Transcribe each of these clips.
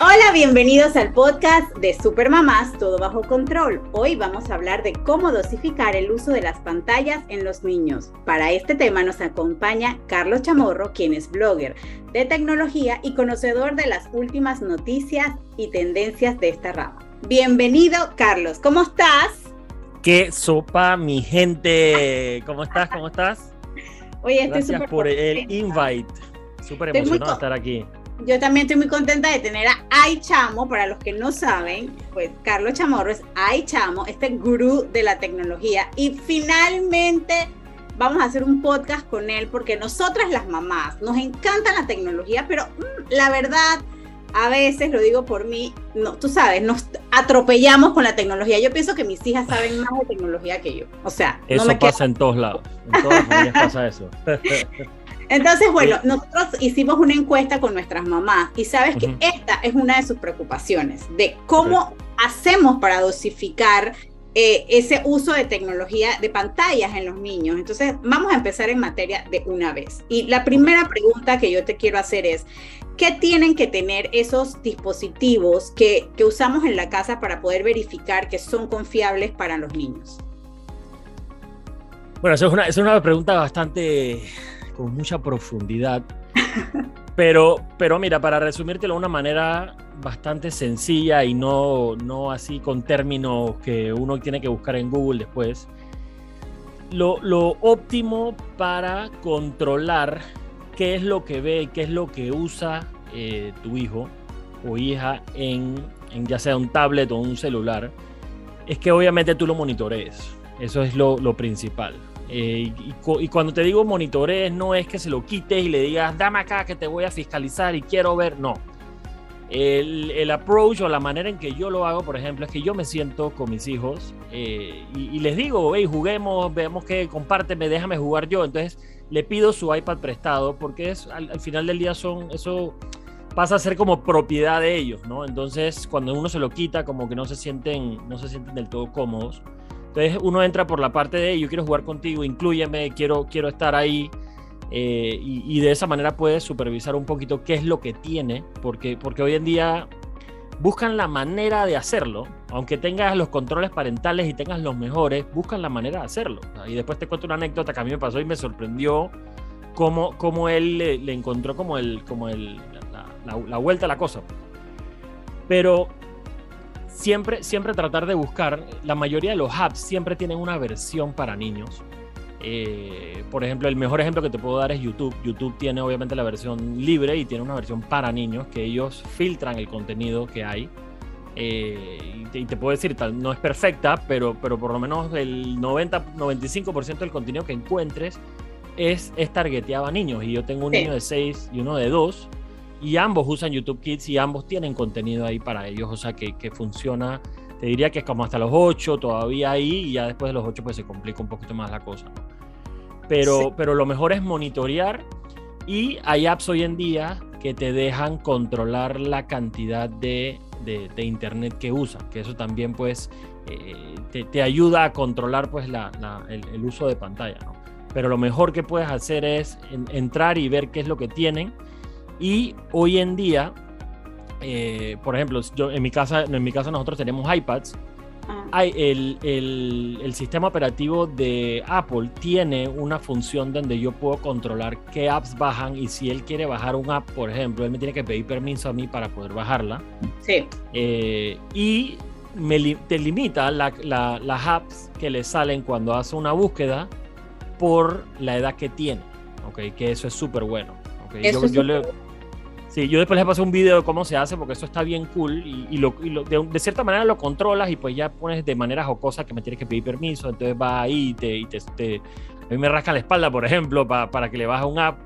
Hola, bienvenidos al podcast de Super Mamás Todo Bajo Control. Hoy vamos a hablar de cómo dosificar el uso de las pantallas en los niños. Para este tema nos acompaña Carlos Chamorro, quien es blogger de tecnología y conocedor de las últimas noticias y tendencias de esta rama. Bienvenido, Carlos. ¿Cómo estás? Qué sopa, mi gente. ¿Cómo estás? ¿Cómo estás? Oye, estoy Gracias por el invite. Súper emocionado de estar aquí yo también estoy muy contenta de tener a Ay Chamo, para los que no saben, pues Carlos Chamorro es Ay Chamo, este gurú de la tecnología. Y finalmente vamos a hacer un podcast con él porque nosotras las mamás nos encanta la tecnología, pero mm, la verdad, a veces, lo digo por mí, no, tú sabes, nos atropellamos con la tecnología. Yo pienso que mis hijas saben más de tecnología que yo. O sea, eso no me pasa en todos lados. En todas las familias pasa eso. Entonces, bueno, nosotros hicimos una encuesta con nuestras mamás y sabes que esta es una de sus preocupaciones, de cómo hacemos para dosificar eh, ese uso de tecnología de pantallas en los niños. Entonces, vamos a empezar en materia de una vez. Y la primera pregunta que yo te quiero hacer es, ¿qué tienen que tener esos dispositivos que, que usamos en la casa para poder verificar que son confiables para los niños? Bueno, eso es una, es una pregunta bastante con mucha profundidad. Pero, pero mira, para resumírtelo de una manera bastante sencilla y no, no así con términos que uno tiene que buscar en Google después, lo, lo óptimo para controlar qué es lo que ve qué es lo que usa eh, tu hijo o hija en, en, ya sea un tablet o un celular, es que obviamente tú lo monitorees. Eso es lo, lo principal. Eh, y, cuando te digo monitores, no es que se lo quites y le digas, dame acá que te voy a fiscalizar y quiero ver, no. El, el approach o la manera en que yo lo hago, por ejemplo, es que yo me siento con mis hijos eh, y, les digo, hey, juguemos, veamos que compárteme, déjame jugar yo. Entonces le pido su iPad prestado porque es, al, al final del día son, eso pasa a ser como propiedad de ellos, ¿no? Entonces cuando uno se lo quita, como que no se sienten, no se sienten del todo cómodos. Entonces uno entra por la parte de yo quiero jugar contigo, incluyeme, quiero, quiero estar ahí. Eh, y, de esa manera puedes supervisar un poquito qué es lo que tiene, porque, porque hoy en día buscan la manera de hacerlo, aunque tengas los controles parentales y tengas los mejores, buscan la manera de hacerlo. Y después te cuento una anécdota que a mí me pasó y me sorprendió cómo, cómo él le, encontró como, el, como el, la, la vuelta a la cosa. Pero siempre, siempre tratar de buscar, la mayoría de los apps siempre tienen una versión para niños. Eh, por ejemplo, el mejor ejemplo que te puedo dar es YouTube. YouTube tiene obviamente la versión libre y tiene una versión para niños que ellos filtran el contenido que hay. Eh, y, te, puedo decir, tal, no es perfecta, pero, pero por lo menos el 90-95% del contenido que encuentres es, es targeteado a niños. Y yo tengo un niño de 6 y uno de 2 y ambos usan YouTube Kids y ambos tienen contenido ahí para ellos, o sea que, que funciona, te diría que es como hasta los 8 todavía ahí y ya después de los 8 pues se complica un poquito más la cosa. Pero, pero lo mejor es monitorear y hay apps hoy en día que te dejan controlar la cantidad de, de, internet que usan, que eso también pues eh, te, te, ayuda a controlar pues la, la, el, uso de pantalla. ¿no? Pero lo mejor que puedes hacer es entrar y ver qué es lo que tienen y hoy en día, eh, por ejemplo, yo, en, mi casa, en mi casa nosotros tenemos iPads. Ah. Hay el, el, el, sistema operativo de Apple tiene una función donde yo puedo controlar qué apps bajan y si él quiere bajar un app, por ejemplo, él me tiene que pedir permiso a mí para poder bajarla. Sí. Eh, y me, te limita la, la, las apps que le salen cuando hace una búsqueda por la edad que tiene. Okay, que eso es súper bueno. Okay, yo, yo le, Sí, yo después les paso un video de cómo se hace porque eso está bien cool y, lo, de, cierta manera lo controlas y pues ya pones de manera jocosa que me tienes que pedir permiso, entonces va ahí y te, y te, a mí me rascan la espalda, por ejemplo, para que le baje un app.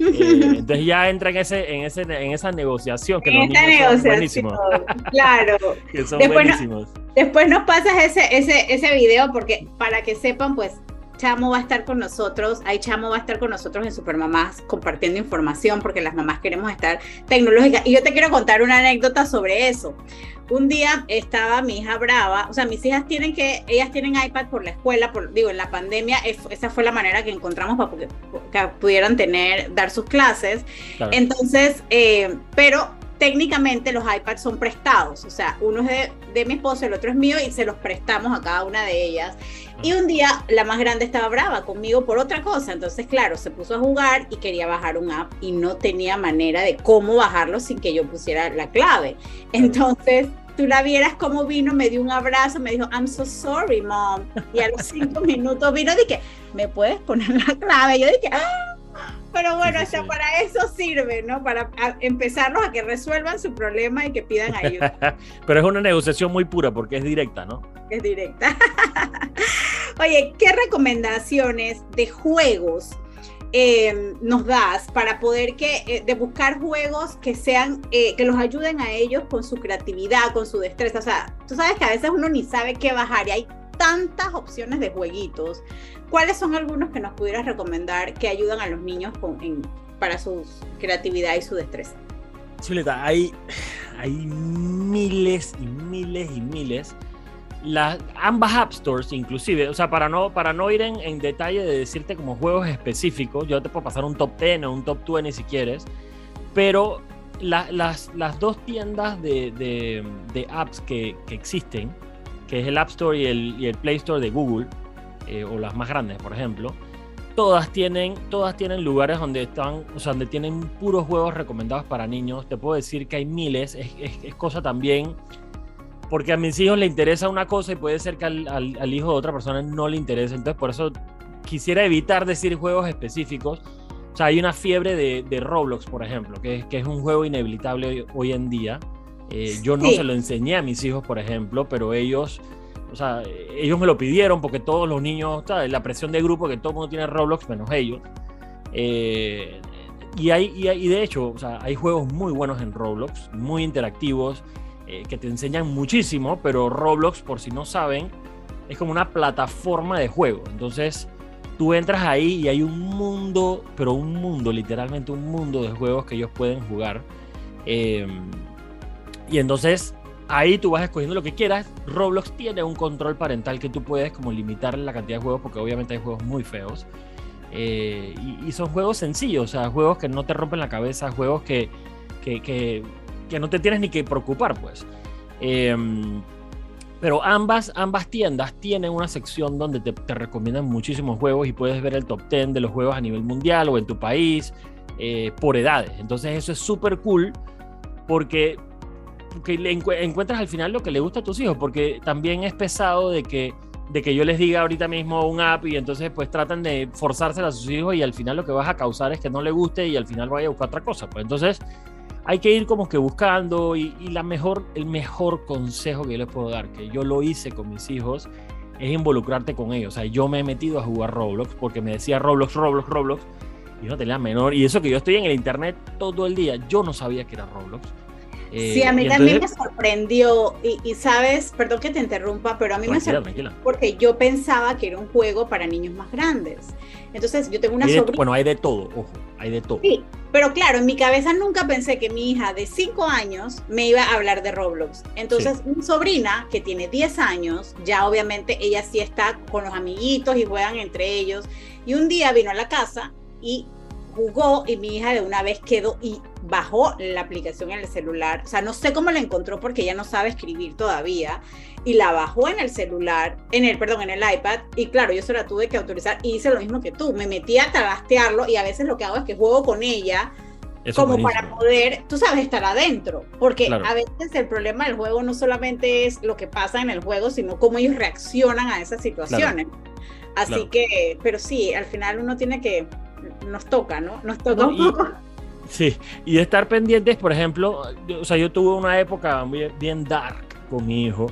Eh, entonces ya entra en ese, en ese, en esa negociación que en esta negociación, claro. que son después buenísimos. después nos pasas ese, ese, ese video porque para que sepan, pues Chamo va a estar con nosotros, ahí Chamo va a estar con nosotros en Supermamás compartiendo información porque las mamás queremos estar tecnológicas. Y yo te quiero contar una anécdota sobre eso. Un día estaba mi hija brava, o sea, mis hijas tienen que, ellas tienen iPad por la escuela, por, digo, en la pandemia, esa fue la manera que encontramos para que, pudieran tener, dar sus clases. Entonces, eh, pero técnicamente los iPads son prestados, o sea, uno es de, de, mi esposo, el otro es mío y se los prestamos a cada una de ellas. Y un día la más grande estaba brava conmigo por otra cosa, entonces claro, se puso a jugar y quería bajar un app y no tenía manera de cómo bajarlo sin que yo pusiera la clave. Entonces tú la vieras cómo vino, me dio un abrazo, me dijo, I'm so sorry, mom. Y a los cinco minutos vino dije, ¿me puedes poner la clave? yo dije, ¡Ah! Pero bueno, para eso sirve, ¿no? Para empezarlos a que resuelvan su problema y que pidan ayuda. Pero es una negociación muy pura porque es directa, ¿no? Es directa. Oye, ¿qué recomendaciones de juegos em, nos das para poder que, eh, de buscar juegos que sean, eh, que los ayuden a ellos con su creatividad, con su destreza? O sea, tú sabes que a veces uno ni sabe qué bajar y hay tantas opciones de jueguitos. ¿Cuáles son algunos que nos pudieras recomendar que ayudan a los niños para su creatividad y su destreza? Chuleta, hay, hay miles y miles y miles. Las, ambas App Stores, inclusive, o sea, para no, para no ir en, detalle de decirte como juegos específicos, yo te puedo pasar un top 10 o un top 20 si quieres, pero las, las, dos tiendas de, apps que, que, existen, que es el App Store y el, y el Play Store de Google, eh, o las más grandes, por ejemplo, todas tienen, todas tienen lugares donde están, o sea, donde tienen puros juegos recomendados para niños. Te puedo decir que hay miles, es, es, cosa también, porque a mis hijos le interesa una cosa y puede ser que al, al, hijo de otra persona no le interese. Entonces, por eso quisiera evitar decir juegos específicos. O sea, hay una fiebre de, de Roblox, por ejemplo, que, que, es un juego inevitable hoy, en día. Eh, yo no se lo enseñé a mis hijos, por ejemplo, pero ellos o sea, ellos me lo pidieron porque todos los niños, la presión de grupo que todo el mundo tiene Roblox, menos ellos. Eh, y, hay, y, de hecho, o sea, hay juegos muy buenos en Roblox, muy interactivos, eh, que te enseñan muchísimo, pero Roblox, por si no saben, es como una plataforma de juego. Entonces, tú entras ahí y hay un mundo, pero un mundo, literalmente un mundo de juegos que ellos pueden jugar. Eh, y entonces Ahí tú vas escogiendo lo que quieras. Roblox tiene un control parental que tú puedes como limitar la cantidad de juegos porque obviamente hay juegos muy feos. Eh, y, son juegos sencillos, o sea, juegos que no te rompen la cabeza, juegos que, que, que, que no te tienes ni que preocupar, pues. Em, pero ambas, ambas tiendas tienen una sección donde te, recomiendan muchísimos juegos y puedes ver el top 10 de los juegos a nivel mundial o en tu país eh, por edades. Entonces eso es súper cool porque que le encuentras al final lo que le gusta a tus hijos, porque también es pesado de que, de que yo les diga ahorita mismo un app y entonces pues tratan de forzárselo a sus hijos y al final lo que vas a causar es que no le guste y al final vaya a buscar otra cosa. Pues entonces hay que ir como que buscando y, la mejor, el mejor consejo que yo les puedo dar, que yo lo hice con mis hijos, es involucrarte con ellos. O sea, yo me he metido a jugar Roblox porque me decía Roblox, Roblox, Roblox y no tenía menor. Y eso que yo estoy en el internet todo el día, yo no sabía que era Roblox sí, a mí también me sorprendió y, sabes, perdón que te interrumpa, pero a mí me sorprendió porque yo pensaba que era un juego para niños más grandes. Entonces yo tengo una sobrina. Bueno, hay de todo, ojo, hay de todo. Sí, pero claro, en mi cabeza nunca pensé que mi hija de 5 años me iba a hablar de Roblox. Entonces mi sobrina, que tiene 10 años, ya obviamente ella sí está con los amiguitos y juegan entre ellos. Y un día vino a la casa y jugó y mi hija de una vez quedó y bajó la aplicación en el celular. O sea, no sé cómo la encontró porque ella no sabe escribir todavía. Y la bajó en el celular, en el, perdón, en el iPad. Y claro, yo se la tuve que autorizar y hice lo mismo que tú. Me metí a trastearlo y a veces lo que hago es que juego con ella. como para poder, tú sabes, estar adentro. Porque a veces el problema del juego no solamente es lo que pasa en el juego, sino cómo ellos reaccionan a esas situaciones. Así que, pero sí, al final uno tiene que, nos toca, ¿no? Nos toca un poco. Sí, y estar pendientes, por ejemplo, o sea, yo tuve una época bien dark con mi hijo,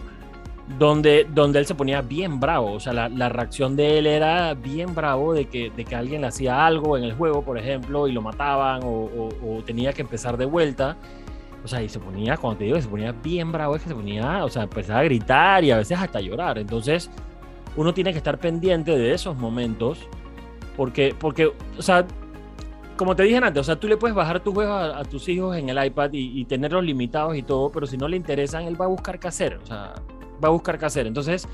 donde, donde él se ponía bien bravo, o sea, la, la, reacción de él era bien bravo de que, de que alguien le hacía algo en el juego, por ejemplo, y lo mataban o, o, tenía que empezar de vuelta. O sea, y se ponía, cuando te digo que se ponía bien bravo, es que se ponía, o sea, empezaba a gritar y a veces hasta llorar. Entonces, uno tiene que estar pendiente de esos momentos, porque, porque o sea, como te dije antes, o sea, tú le puedes bajar tus juegos a, tus hijos en el iPad y, tenerlos limitados y todo, pero si no le interesan, él va a buscar qué hacer, o sea, va a buscar qué hacer. Entonces,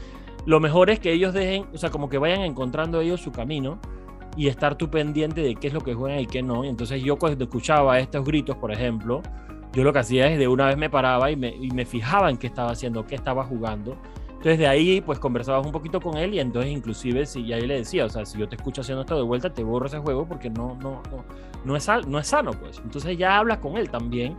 lo mejor es que ellos dejen, o sea, como que vayan encontrando ellos su camino y estar tú pendiente de qué es lo que juegan y qué no. Y entonces yo cuando escuchaba estos gritos, por ejemplo, yo lo que hacía es de una vez me paraba y me, y me fijaba en qué estaba haciendo, qué estaba jugando entonces de ahí pues conversabas un poquito con él y entonces inclusive si ahí le decía, o sea, si yo te escucho haciendo esto de vuelta, te borro ese juego porque no, no, no, no, es, no es sano pues. Entonces ya hablas con él también,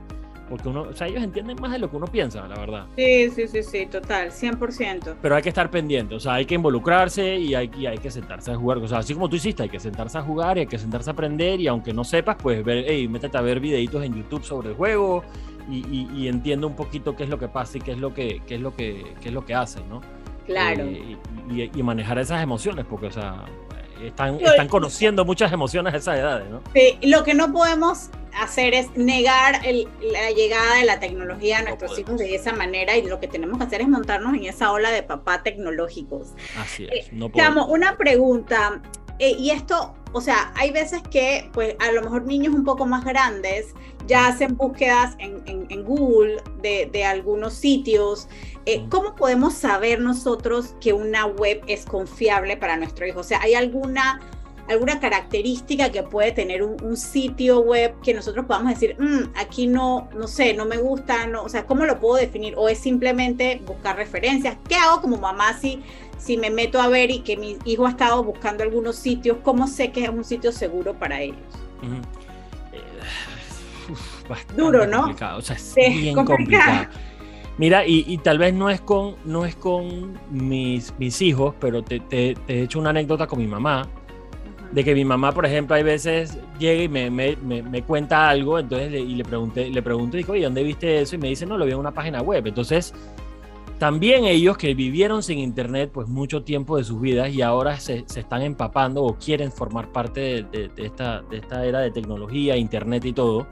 porque uno, o sea, ellos entienden más de lo que uno piensa, la verdad. Sí, sí, sí, sí, total, 100%. Pero hay que estar pendiente, o sea, hay que involucrarse y hay, y hay que sentarse a jugar, o sea, así como tú hiciste, hay que sentarse a jugar y hay que sentarse a aprender y aunque no sepas, pues ver, hey, métete a ver videitos en YouTube sobre el juego y, y, entiende un poquito qué es lo que pasa y qué es lo que, qué es lo que, qué es lo que hacen, ¿no? Claro. Eh, y, manejar esas emociones, porque, o sea, están, están conociendo muchas emociones a esas edades, ¿no? Sí, lo que no podemos hacer es negar la llegada de la tecnología a nuestros hijos de esa manera y lo que tenemos que hacer es montarnos en esa ola de papá tecnológicos. Así es. Eh, no una pregunta, eh, y esto, o sea, hay veces que, pues, a lo mejor niños un poco más grandes ya hacen búsquedas en, en, Google de, de, algunos sitios. Eh, ¿Cómo podemos saber nosotros que una web es confiable para nuestro hijo? O sea, ¿hay alguna, alguna característica que puede tener un, sitio web que nosotros podamos decir, mm, aquí no, no sé, no me gusta, no, o sea, ¿cómo lo puedo definir? ¿O es simplemente buscar referencias? ¿Qué hago como mamá si, si me meto a ver y que mi hijo ha estado buscando algunos sitios? ¿Cómo sé que es un sitio seguro para ellos? Duro, ¿no? Complicado. O sea, es bien complicado. Mira, y, tal vez no es con, no es con mis, mis hijos, pero te, te, he hecho una anécdota con mi mamá, de que mi mamá, por ejemplo, hay veces llega y me, me, me, cuenta algo, entonces y le pregunté, le pregunto, digo, oye, ¿dónde viste eso? Y me dice, no, lo vi en una página web. Entonces, también ellos que vivieron sin internet pues mucho tiempo de sus vidas y ahora se, se están empapando o quieren formar parte de, de, de, esta, de esta era de tecnología, internet y todo,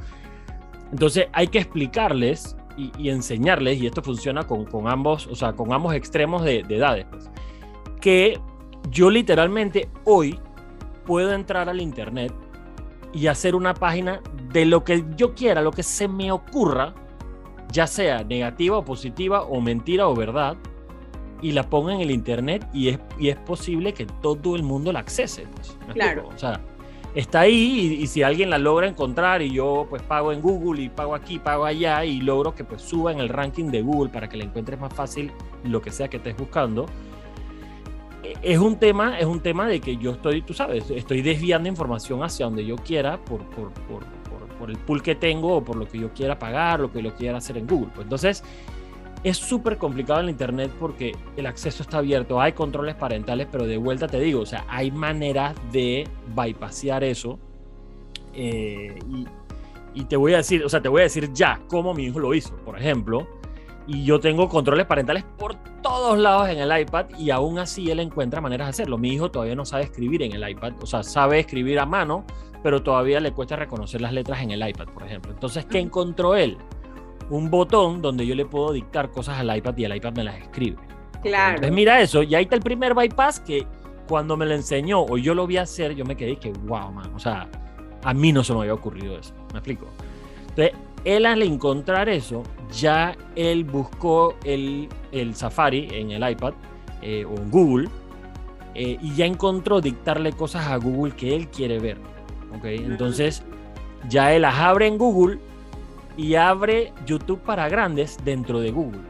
entonces hay que explicarles y, enseñarles, y esto funciona con, con, ambos, o sea, con ambos extremos de, edades, pues, que yo literalmente hoy puedo entrar al internet y hacer una página de lo que yo quiera, lo que se me ocurra, ya sea negativa o positiva o mentira o verdad, y la ponga en el internet y es, y es posible que todo el mundo la accese. Pues, claro. O sea, está ahí y, si alguien la logra encontrar y yo pues pago en Google y pago aquí, pago allá y logro que pues suba en el ranking de Google para que la encuentres más fácil lo que sea que estés buscando. Es un tema, es un tema de que yo estoy, tú sabes, estoy desviando información hacia donde yo quiera por, por, por, por el pool que tengo o por lo que yo quiera pagar, lo que yo quiera hacer en Google. Pues entonces, es súper complicado en Internet porque el acceso está abierto, hay controles parentales, pero de vuelta te digo, o sea, hay maneras de bypassear eso. Eh, y, te voy a decir, o sea, te voy a decir ya cómo mi hijo lo hizo, por ejemplo. Y yo tengo controles parentales por todos lados en el iPad y aún así él encuentra maneras de hacerlo. Mi hijo todavía no sabe escribir en el iPad, o sea, sabe escribir a mano, pero todavía le cuesta reconocer las letras en el iPad, por ejemplo. Entonces, ¿qué encontró él? un botón donde yo le puedo dictar cosas al iPad y el iPad me las escribe. Claro. Entonces mira eso, y ahí está el primer bypass que cuando me lo enseñó o yo lo vi hacer, yo me quedé que, wow, man, o sea, a mí no se me había ocurrido eso, ¿me explico? Entonces, él al encontrar eso, ya él buscó el, el Safari en el iPad eh, o en Google eh, y ya encontró dictarle cosas a Google que él quiere ver, ¿ok? Entonces, ya él las abre en Google y abre YouTube para grandes dentro de Google.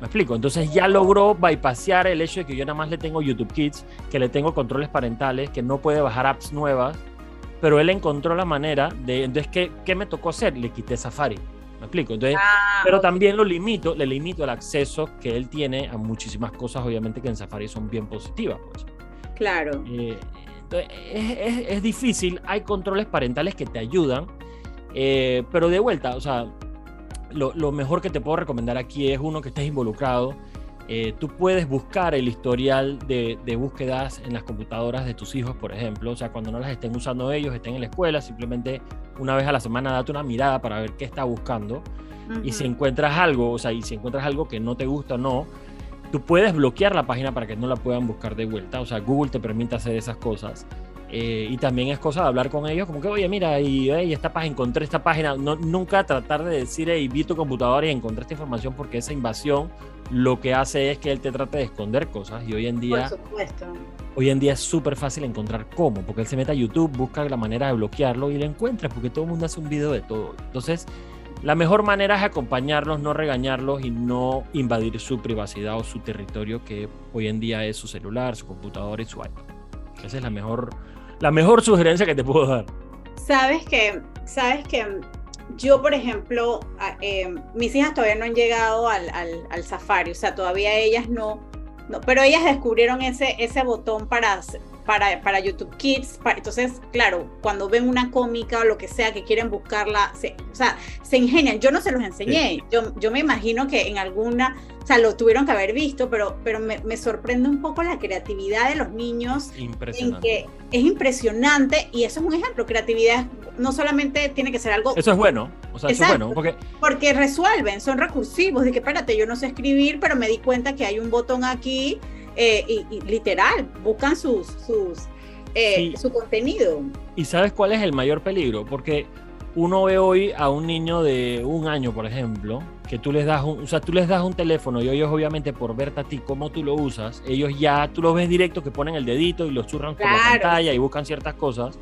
¿Me explico? Entonces ya logró bypassear el hecho de que yo nada más le tengo YouTube Kids, que le tengo controles parentales, que no puede bajar apps nuevas, pero él encontró la manera de... Entonces, ¿qué, qué me tocó hacer? Le quité Safari. ¿Me explico? Entonces, ah, pero también lo limito, le limito el acceso que él tiene a muchísimas cosas, obviamente, que en Safari son bien positivas. Pues. Claro. Eh, entonces, es, es, es difícil, hay controles parentales que te ayudan, eh, pero de vuelta, o sea, lo, mejor que te puedo recomendar aquí es uno que estés involucrado. Eh, tú puedes buscar el historial de, búsquedas en las computadoras de tus hijos, por ejemplo. O sea, cuando no las estén usando ellos, estén en la escuela, simplemente una vez a la semana date una mirada para ver qué está buscando. Y si encuentras algo, o sea, y si encuentras algo que no te gusta o no, Tú puedes bloquear la página para que no la puedan buscar de vuelta. O sea, Google te permite hacer esas cosas. Eh, y también es cosa de hablar con ellos, como que, oye, mira, y, esta página, encontré esta página. No, nunca tratar de decir, hey, vi tu computadora y encontré esta información, porque esa invasión lo que hace es que él te trate de esconder cosas. Y hoy en día. Por supuesto. Hoy en día es súper fácil encontrar cómo, porque él se mete a YouTube, busca la manera de bloquearlo y lo encuentra, porque todo el mundo hace un video de todo. Entonces, la mejor manera es acompañarlos, no regañarlos y no invadir su privacidad o su territorio, que hoy en día es su celular, su computadora y su iPad. Esa es la mejor la mejor sugerencia que te puedo dar. Sabes que, sabes que yo, por ejemplo, eh, mis hijas todavía no han llegado al, al, Safari, o sea, todavía ellas no, no, pero ellas descubrieron ese, ese botón para, para, para YouTube Kids. entonces, claro, cuando ven una cómica o lo que sea que quieren buscarla, se, o sea, se ingenian. Yo no se los enseñé. Yo, yo me imagino que en alguna, o sea, lo tuvieron que haber visto, pero, pero me, me sorprende un poco la creatividad de los niños. Impresionante. En que es impresionante y eso es un ejemplo. Creatividad no solamente tiene que ser algo. Eso es bueno. O sea, eso es bueno. Porque... porque resuelven, son recursivos. De que, espérate, yo no sé escribir, pero me di cuenta que hay un botón aquí eh, y, literal, buscan sus, sus, eh, su contenido. ¿Y sabes cuál es el mayor peligro? Porque uno ve hoy a un niño de un año, por ejemplo, que tú les das un, o sea, tú les das un teléfono y ellos obviamente por verte a ti cómo tú lo usas, ellos ya, tú los ves directo que ponen el dedito y los churran por la pantalla y buscan ciertas cosas.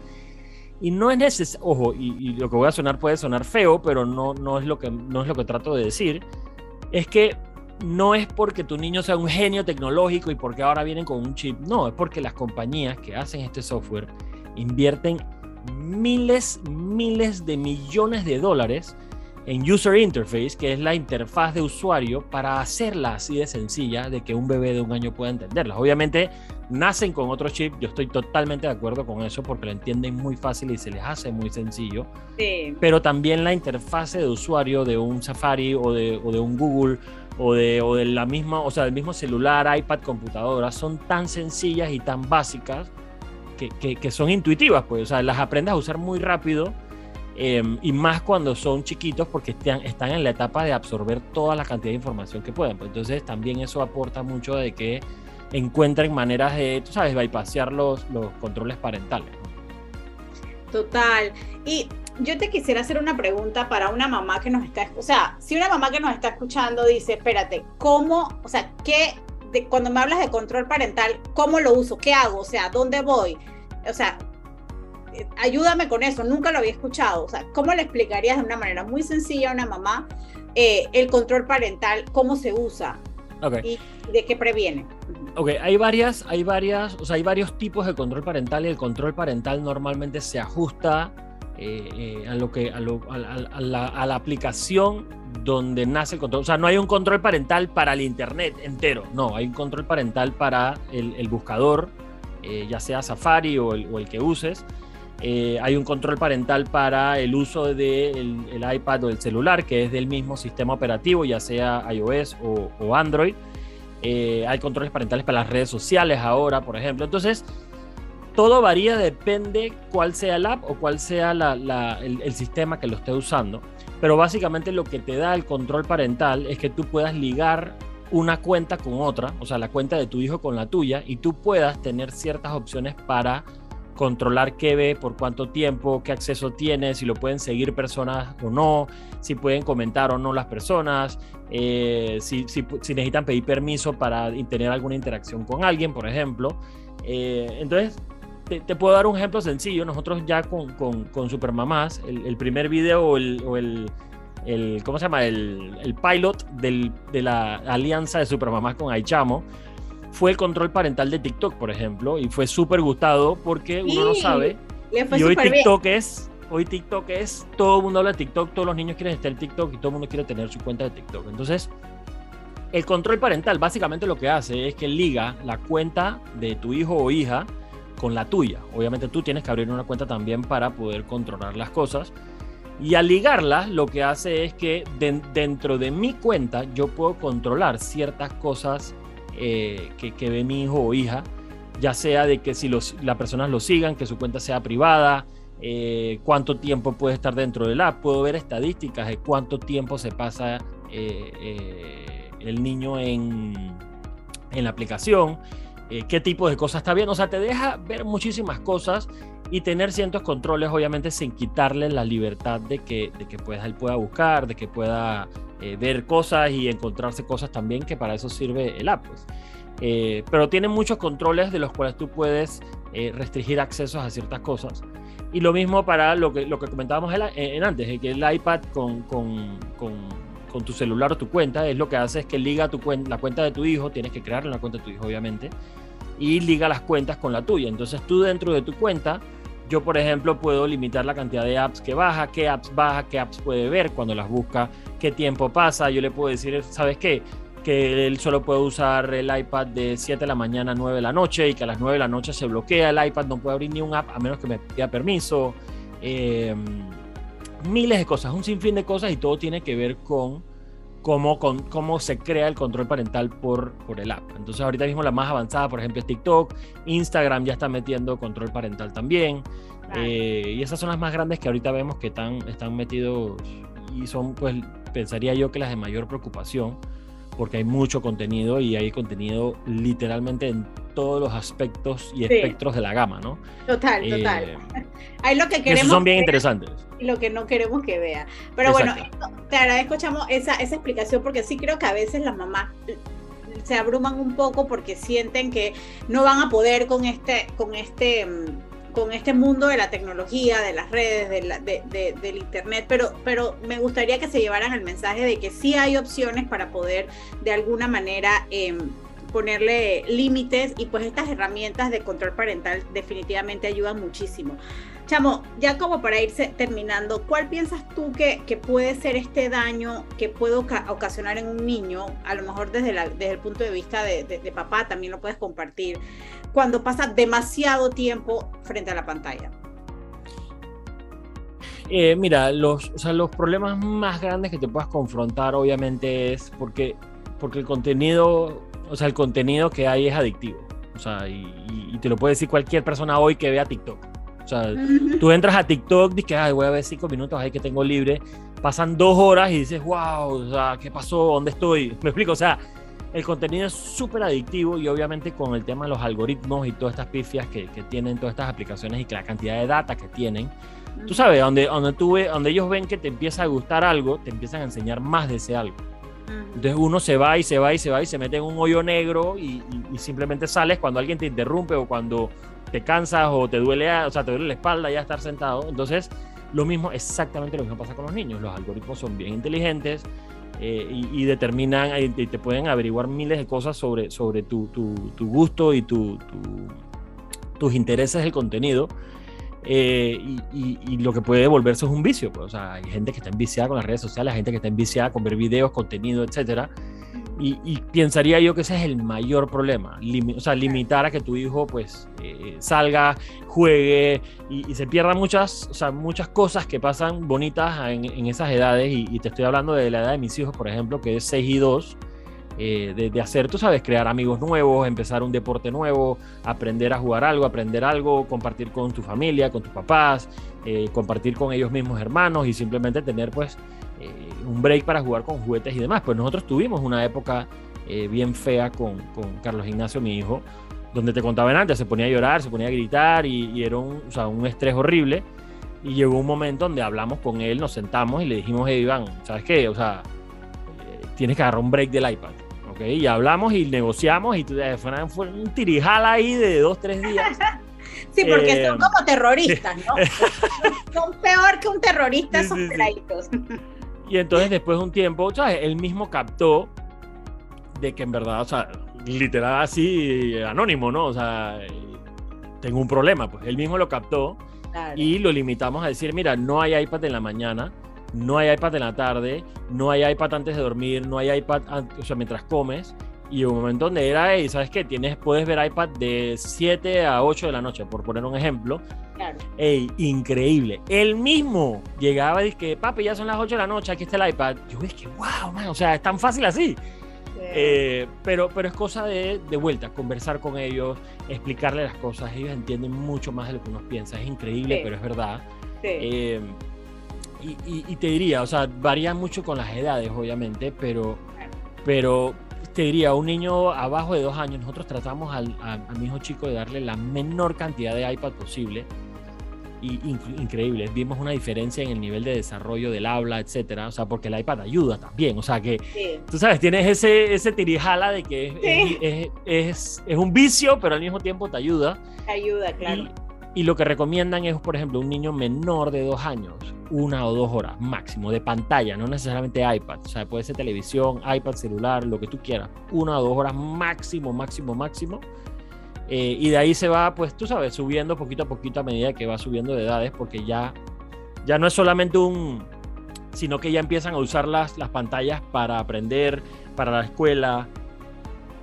Y no es necesario, ojo, y, y, lo que voy a sonar puede sonar feo, pero no, no, es lo que, no es lo que trato de decir, es que no es porque tu niño sea un genio tecnológico y porque ahora vienen con un chip, no, es porque las compañías que hacen este software invierten miles, miles de millones de dólares en User Interface, que es la interfaz de usuario, para hacerla así de sencilla de que un bebé de un año pueda entenderla. Obviamente nacen con otro chip, yo estoy totalmente de acuerdo con eso porque lo entienden muy fácil y se les hace muy sencillo, pero también la interfaz de usuario de un Safari o de, o de un Google o de, o de la misma, o sea, del mismo celular, iPad, computadora, son tan sencillas y tan básicas que, que, son intuitivas, pues, o sea, las aprendes a usar muy rápido em, y más cuando son chiquitos porque están, están en la etapa de absorber toda la cantidad de información que pueden. Pues, entonces también eso aporta mucho de que encuentren maneras de, tú sabes, bypassear los, los controles parentales. Total. Y yo te quisiera hacer una pregunta para una mamá que nos está, o sea, si una mamá que nos está escuchando dice, espérate, ¿cómo, o sea, qué, de, cuando me hablas de control parental, cómo lo uso, qué hago, o sea, dónde voy, o sea, eh, ayúdame con eso, nunca lo había escuchado, o sea, ¿cómo le explicarías de una manera muy sencilla a una mamá eh, el control parental, cómo se usa y de qué previene? Ok, hay varias, hay varias, o sea, hay varios tipos de control parental y el control parental normalmente se ajusta eh, eh, a, lo que, a, la, aplicación donde nace el control. O sea, no hay un control parental para el Internet entero, no, hay un control parental para el, buscador, eh, ya sea Safari o el, que uses. hay un control parental para el uso del de el iPad o el celular, que es del mismo sistema operativo, ya sea iOS o, Android. hay controles parentales para las redes sociales ahora, por ejemplo. Entonces, todo varía, depende cuál sea el app o cuál sea el, sistema que lo esté usando. Pero básicamente lo que te da el control parental es que tú puedas ligar una cuenta con otra, o sea, la cuenta de tu hijo con la tuya, y tú puedas tener ciertas opciones para controlar qué ve, por cuánto tiempo, qué acceso tiene, si lo pueden seguir personas o no, si pueden comentar o no las personas, eh, si, necesitan pedir permiso para tener alguna interacción con alguien, por ejemplo. Eh, entonces, te, puedo dar un ejemplo sencillo. Nosotros ya con, con, con Supermamás, el, primer video o el, el, ¿cómo se llama? El, el pilot del, de la alianza de Supermamás con Aichamo fue el control parental de TikTok, por ejemplo, y fue súper gustado porque uno no sabe. y hoy TikTok es, hoy TikTok es, todo el mundo habla de TikTok, todos los niños quieren estar en TikTok y todo el mundo quiere tener su cuenta de TikTok. Entonces, el control parental básicamente lo que hace es que liga la cuenta de tu hijo o hija con la tuya. Obviamente tú tienes que abrir una cuenta también para poder controlar las cosas. Y al ligarla, lo que hace es que dentro de mi cuenta yo puedo controlar ciertas cosas eh, que, ve mi hijo o hija, ya sea de que si las personas lo sigan, que su cuenta sea privada, eh, cuánto tiempo puede estar dentro del app, puedo ver estadísticas de cuánto tiempo se pasa eh, el niño en, en la aplicación, eh, qué tipo de cosas está bien. O sea, te deja ver muchísimas cosas y tener ciertos controles, obviamente, sin quitarle la libertad de que, de que pueda, él pueda buscar, de que pueda eh, ver cosas y encontrarse cosas también, que para eso sirve el app. Pues. Eh, pero tiene muchos controles de los cuales tú puedes restringir accesos a ciertas cosas. Y lo mismo para lo que, lo que comentábamos en, antes, que el iPad con, con, con, con, tu celular o tu cuenta es lo que hace es que liga tu la cuenta de tu hijo, tienes que crearle una cuenta de tu hijo obviamente, y liga las cuentas con la tuya. Entonces tú dentro de tu cuenta, yo por ejemplo puedo limitar la cantidad de apps que baja, qué apps baja, qué apps puede ver cuando las busca, qué tiempo pasa. Yo le puedo decir, ¿sabes qué? que él solo puede usar el iPad de 7 de la mañana a 9 de la noche y que a las 9 de la noche se bloquea el iPad, no puede abrir ni un app a menos que me pida permiso. Em, miles de cosas, un sinfín de cosas y todo tiene que ver con cómo, con cómo se crea el control parental por, por el app. Entonces ahorita mismo la más avanzada, por ejemplo, es TikTok, Instagram ya está metiendo control parental también. Eh, y esas son las más grandes que ahorita vemos que están, están metidos y son, pues, pensaría yo que las de mayor preocupación porque hay mucho contenido y hay contenido literalmente en todos los aspectos y espectros de la gama, ¿no? Total, total. Eh, hay lo que queremos. son bien interesantes. Y lo que no queremos que vea. Pero bueno, te agradezco, Chamo, esa, esa explicación, porque sí creo que a veces las mamás se abruman un poco porque sienten que no van a poder con este, con este mm, con este mundo de la tecnología, de las redes, del internet, pero, pero me gustaría que se llevaran el mensaje de que sí hay opciones para poder de alguna manera em, ponerle límites y pues estas herramientas de control parental definitivamente ayudan muchísimo. Chamo, ya como para irse terminando, ¿cuál piensas tú que, que puede ser este daño que puede ocasionar en un niño? A lo mejor desde, desde el punto de vista de, papá también lo puedes compartir, cuando pasa demasiado tiempo frente a la pantalla. Eh, mira, los, o sea, los problemas más grandes que te puedas confrontar obviamente es porque, porque el contenido, o sea, el contenido que hay es adictivo. O sea, y, y te lo puede decir cualquier persona hoy que vea TikTok. O sea, tú entras a TikTok, dices que voy a ver cinco minutos ahí que tengo libre, pasan dos horas y dices, wow, o sea, ¿qué pasó? ¿Dónde estoy? Me explico, o sea, el contenido es súper adictivo y obviamente con el tema de los algoritmos y todas estas pifias que, que, tienen todas estas aplicaciones y que la cantidad de data que tienen, tú sabes, donde, donde, tú donde ellos ven que te empieza a gustar algo, te empiezan a enseñar más de ese algo. Entonces uno se va y se va y se va y se mete en un hoyo negro y, y simplemente sales cuando alguien te interrumpe o cuando te cansas o te duele, o sea, te duele la espalda ya estar sentado. Entonces, lo mismo, exactamente lo mismo pasa con los niños. Los algoritmos son bien inteligentes eh, y, determinan y te pueden averiguar miles de cosas sobre, sobre tu, tu, gusto y tu, tus intereses del contenido. Eh, y, y, lo que puede volverse es un vicio. Pues, o sea, hay gente que está enviciada con las redes sociales, hay gente que está enviciada con ver videos, contenido, etcétera. Y, pensaría yo que ese es el mayor problema, o sea, limitar a que tu hijo pues eh, salga, juegue y, se pierda muchas, o sea, muchas cosas que pasan bonitas en, esas edades. Y, te estoy hablando de la edad de mis hijos, por ejemplo, que es 6 y 2, eh, de, hacer, tú sabes, crear amigos nuevos, empezar un deporte nuevo, aprender a jugar algo, aprender algo, compartir con tu familia, con tus papás, eh, compartir con ellos mismos hermanos y simplemente tener pues eh, un break para jugar con juguetes y demás. Pues nosotros tuvimos una época eh, bien fea con, con, Carlos Ignacio, mi hijo, donde te contaban antes, se ponía a llorar, se ponía a gritar y, era un, o sea, un estrés horrible. Y llegó un momento donde hablamos con él, nos sentamos y le dijimos, hey, Iván, ¿sabes qué? O sea, eh, tienes que agarrar un break del iPad. ¿ok? Y hablamos y negociamos y fue, fue un tirijala ahí de dos, tres días. Sí, porque son como terroristas, ¿no? son peor que un terrorista esos y entonces después de un tiempo, ¿sabes? Él mismo captó de que en verdad, o sea, literal así, anónimo, ¿no? O sea, tengo un problema, pues él mismo lo captó y lo limitamos a decir, mira, no hay iPad en la mañana, no hay iPad en la tarde, no hay iPad antes de dormir, no hay iPad, o sea, mientras comes. Y un momento donde era, y sabes qué, tienes, puedes ver iPad de 7 a 8 de la noche, por poner un ejemplo. Claro. Ey, increíble. Él mismo llegaba y dice papi, ya son las 8 de la noche, aquí está el iPad. Yo es que, wow, man, o sea, es tan fácil así. Eh, pero, pero es cosa de, de, vuelta, conversar con ellos, explicarle las cosas. Ellos entienden mucho más de lo que uno piensa. Es increíble, pero es verdad. Eh, y, y, te diría, o sea, varía mucho con las edades, obviamente, pero, pero te diría, un niño abajo de dos años, nosotros tratamos al, a, mi hijo chico de darle la menor cantidad de iPad posible. Y increíble, vimos una diferencia en el nivel de desarrollo del habla, etcétera, o sea, porque el iPad ayuda también, o sea, que tú sabes, tienes ese, ese tirijala de que es, es, es, un vicio, pero al mismo tiempo te ayuda. Te ayuda, claro. Y lo que recomiendan es, por ejemplo, un niño menor de dos años, una o dos horas máximo de pantalla, no necesariamente iPad, o sea, puede ser televisión, iPad, celular, lo que tú quieras, una o dos horas máximo, máximo, máximo. Eh, y de ahí se va, pues tú sabes, subiendo poquito a poquito a medida que va subiendo de edades, porque ya, ya no es solamente un, sino que ya empiezan a usar las, las pantallas para aprender, para la escuela,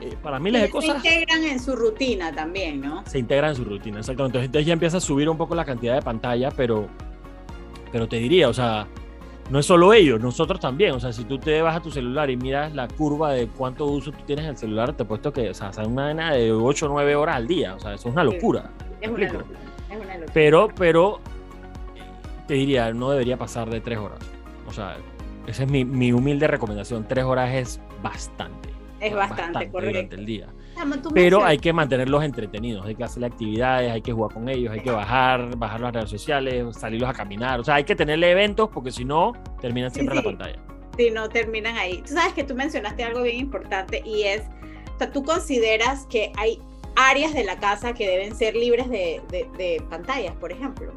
eh, para miles de cosas. Se integran en su rutina también, ¿no? Se integran en su rutina, exactamente. Entonces ya empieza a subir un poco la cantidad de pantalla, pero, pero te diría, o sea, no es solo ellos, nosotros también. O sea, si tú te vas a tu celular y miras la curva de cuánto uso tú tienes en el celular, te he puesto que, o sea, es una nena de 8 o 9 horas al día. O sea, eso es una locura. es, una locura es una locura. Pero, pero, te diría, no debería pasar de 3 horas. O sea, esa es mi, mi humilde recomendación. 3 horas es bastante. Es bastante, correcto. Durante el día. Pero hay que mantenerlos entretenidos, hay que hacer actividades, hay que jugar con ellos, hay que bajar, bajar las redes sociales, salirlos a caminar. O sea, hay que tenerle eventos porque si no, terminan siempre en la pantalla. Si no, terminan ahí. Tú sabes que tú mencionaste algo bien importante y es, o sea, tú consideras que hay áreas de la casa que deben ser libres de, de, pantallas, por ejemplo.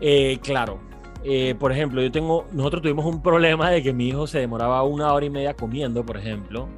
Eh, claro, eh, por ejemplo, yo tengo, nosotros tuvimos un problema de que mi hijo se demoraba una hora y media comiendo, por ejemplo,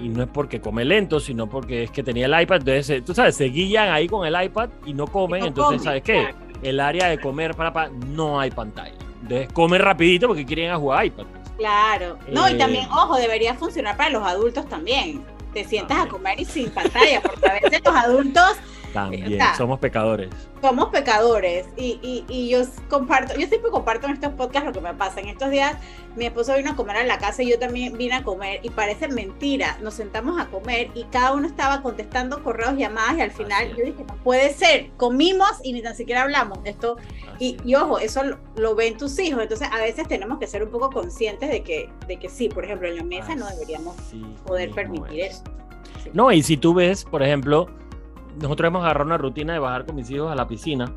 y, no es porque come lento, sino porque es que tenía el iPad, entonces, eh, tú sabes, se guían ahí con el iPad y no comen, entonces, ¿sabes qué? El área de comer para, para no hay pantalla. Entonces, comen rapidito porque quieren a jugar iPad. Claro. No, y eh, también, ojo, debería funcionar para los adultos también. Te sientas a comer y sin pantalla, porque a veces los adultos también, somos pecadores. Somos pecadores. Y, y, y, yo comparto, yo siempre comparto en estos podcasts lo que me pasa. En estos días mi esposo vino a comer a la casa y yo también vine a comer y parece mentira. Nos sentamos a comer y cada uno estaba contestando correos, llamadas y al final yo dije, no puede ser, comimos y ni tan siquiera hablamos. Esto, y, y, ojo, eso lo, ven tus hijos. Entonces a veces tenemos que ser un poco conscientes de que, de que sí, por ejemplo, en la mesa no deberíamos poder permitir eso. No, y si tú ves, por ejemplo, nosotros hemos agarrado una rutina de bajar con mis hijos a la piscina.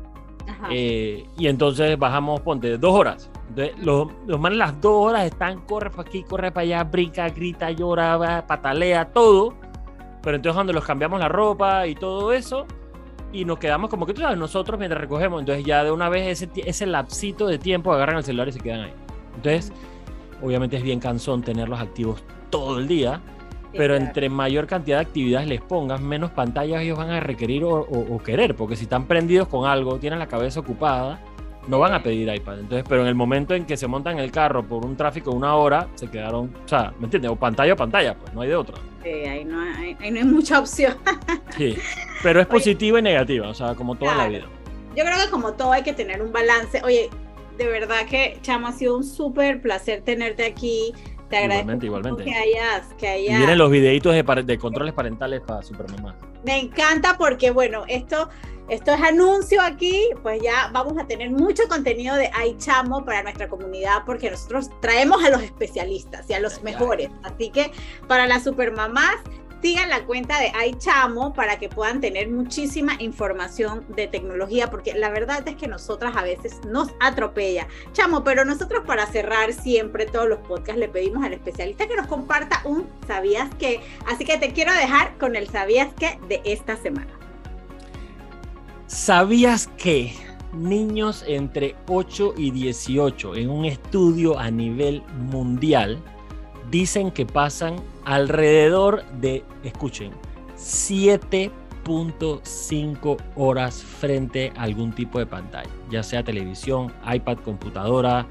Eh, y entonces bajamos, ponte, dos horas. Entonces, los, los manes las dos horas están, corre para aquí, corre para allá, brinca, grita, llora, patalea, todo. Pero entonces cuando los cambiamos la ropa y todo eso, y nos quedamos como que tú sabes, nosotros mientras recogemos, entonces ya de una vez ese, ese lapsito de tiempo agarran el celular y se quedan ahí. Entonces, obviamente es bien cansón tenerlos activos todo el día pero entre mayor cantidad de actividades les pongas, menos pantallas ellos van a requerir o, querer, porque si están prendidos con algo, tienen la cabeza ocupada, no van a pedir iPad. Entonces, pero en el momento en que se montan el carro por un tráfico de una hora, se quedaron, o sea, ¿me entiendes? O pantalla o pantalla, pues no hay de otra. Sí, ahí no hay, ahí no hay mucha opción. sí, pero es positiva y negativa, o sea, como toda la vida. Yo creo que como todo hay que tener un balance. Oye, de verdad que, Chama, ha sido un súper placer tenerte aquí. Te agradezco igualmente, que hayas, que Y vienen los videitos de, de controles parentales para Supermamá. Me encanta porque, bueno, esto, esto es anuncio aquí, pues ya vamos a tener mucho contenido de iChamo para nuestra comunidad porque nosotros traemos a los especialistas y a los mejores. Así que para las supermamás sigan la cuenta de iChamo para que puedan tener muchísima información de tecnología, porque la verdad es que nosotras a veces nos atropella. Chamo, pero nosotros para cerrar siempre todos los podcasts le pedimos al especialista que nos comparta un ¿sabías qué? Así que te quiero dejar con el ¿sabías qué? de esta semana. ¿Sabías que niños entre 8 y 18 en un estudio a nivel mundial dicen que pasan alrededor de, escuchen, 7.5 horas frente a algún tipo de pantalla, ya sea televisión, iPad, computadora,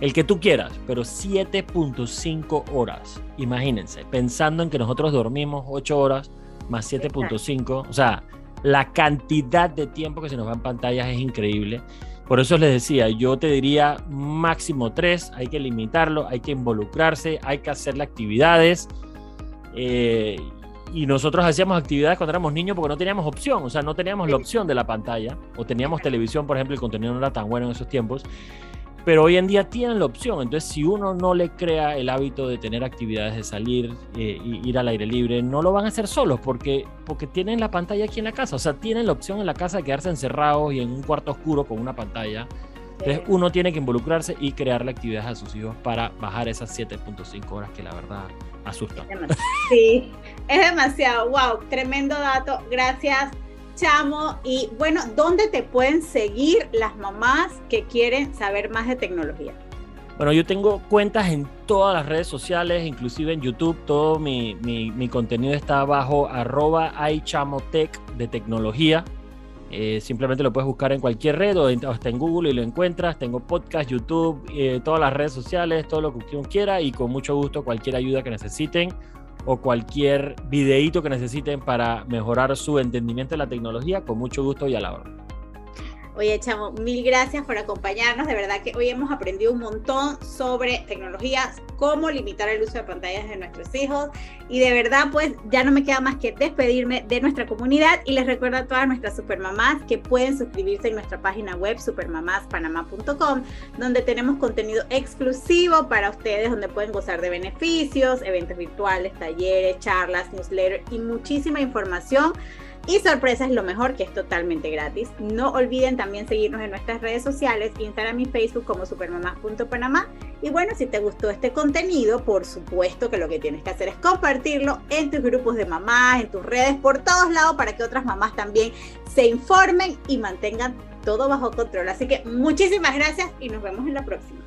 el que tú quieras, pero 7.5 horas. Imagínense, pensando en que nosotros dormimos 8 horas más 7.5, o sea, la cantidad de tiempo que se nos va en pantallas es increíble. Por eso les decía, yo te diría máximo tres, hay que limitarlo, hay que involucrarse, hay que hacerle actividades. Eh, y nosotros hacíamos actividades cuando éramos niños porque no teníamos opción, o sea, no teníamos la opción de la pantalla, o teníamos televisión, por ejemplo, el contenido no era tan bueno en esos tiempos. Pero hoy en día tienen la opción. Entonces, si uno no le crea el hábito de tener actividades, de salir e ir al aire libre, no lo van a hacer solos porque, porque tienen la pantalla aquí en la casa. O sea, tienen la opción en la casa de quedarse encerrados y en un cuarto oscuro con una pantalla. Entonces, uno tiene que involucrarse y crearle actividades a sus hijos para bajar esas 7.5 horas que la verdad asustan. Sí, es demasiado. Wow, tremendo dato. Gracias Chamo. Y bueno, ¿dónde te pueden seguir las mamás que quieren saber más de tecnología? Bueno, yo tengo cuentas en todas las redes sociales, inclusive en YouTube. Todo mi, mi, contenido está bajo arroba iChamotech de tecnología. Eh, simplemente lo puedes buscar en cualquier red o, hasta en Google y lo encuentras. Tengo podcast, YouTube, eh, todas las redes sociales, todo lo que uno quiera y con mucho gusto cualquier ayuda que necesiten o cualquier videíto que necesiten para mejorar su entendimiento de la tecnología, con mucho gusto y a la hora. Oye, Chamo, mil gracias por acompañarnos. De verdad que hoy hemos aprendido un montón sobre tecnologías, cómo limitar el uso de pantallas de nuestros hijos. Y de verdad, pues ya no me queda más que despedirme de nuestra comunidad y les recuerdo a todas nuestras supermamás que pueden suscribirse en nuestra página web supermamáspanamá.com, donde tenemos contenido exclusivo para ustedes, donde pueden gozar de beneficios, eventos virtuales, talleres, charlas, newsletters y muchísima información y sorpresa es lo mejor, que es totalmente gratis. No olviden también seguirnos en nuestras redes sociales, Instagram y Facebook como supermamás.panamá. Y bueno, si te gustó este contenido, por supuesto que lo que tienes que hacer es compartirlo en tus grupos de mamás, en tus redes, por todos lados, para que otras mamás también se informen y mantengan todo bajo control. Así que muchísimas gracias y nos vemos en la próxima.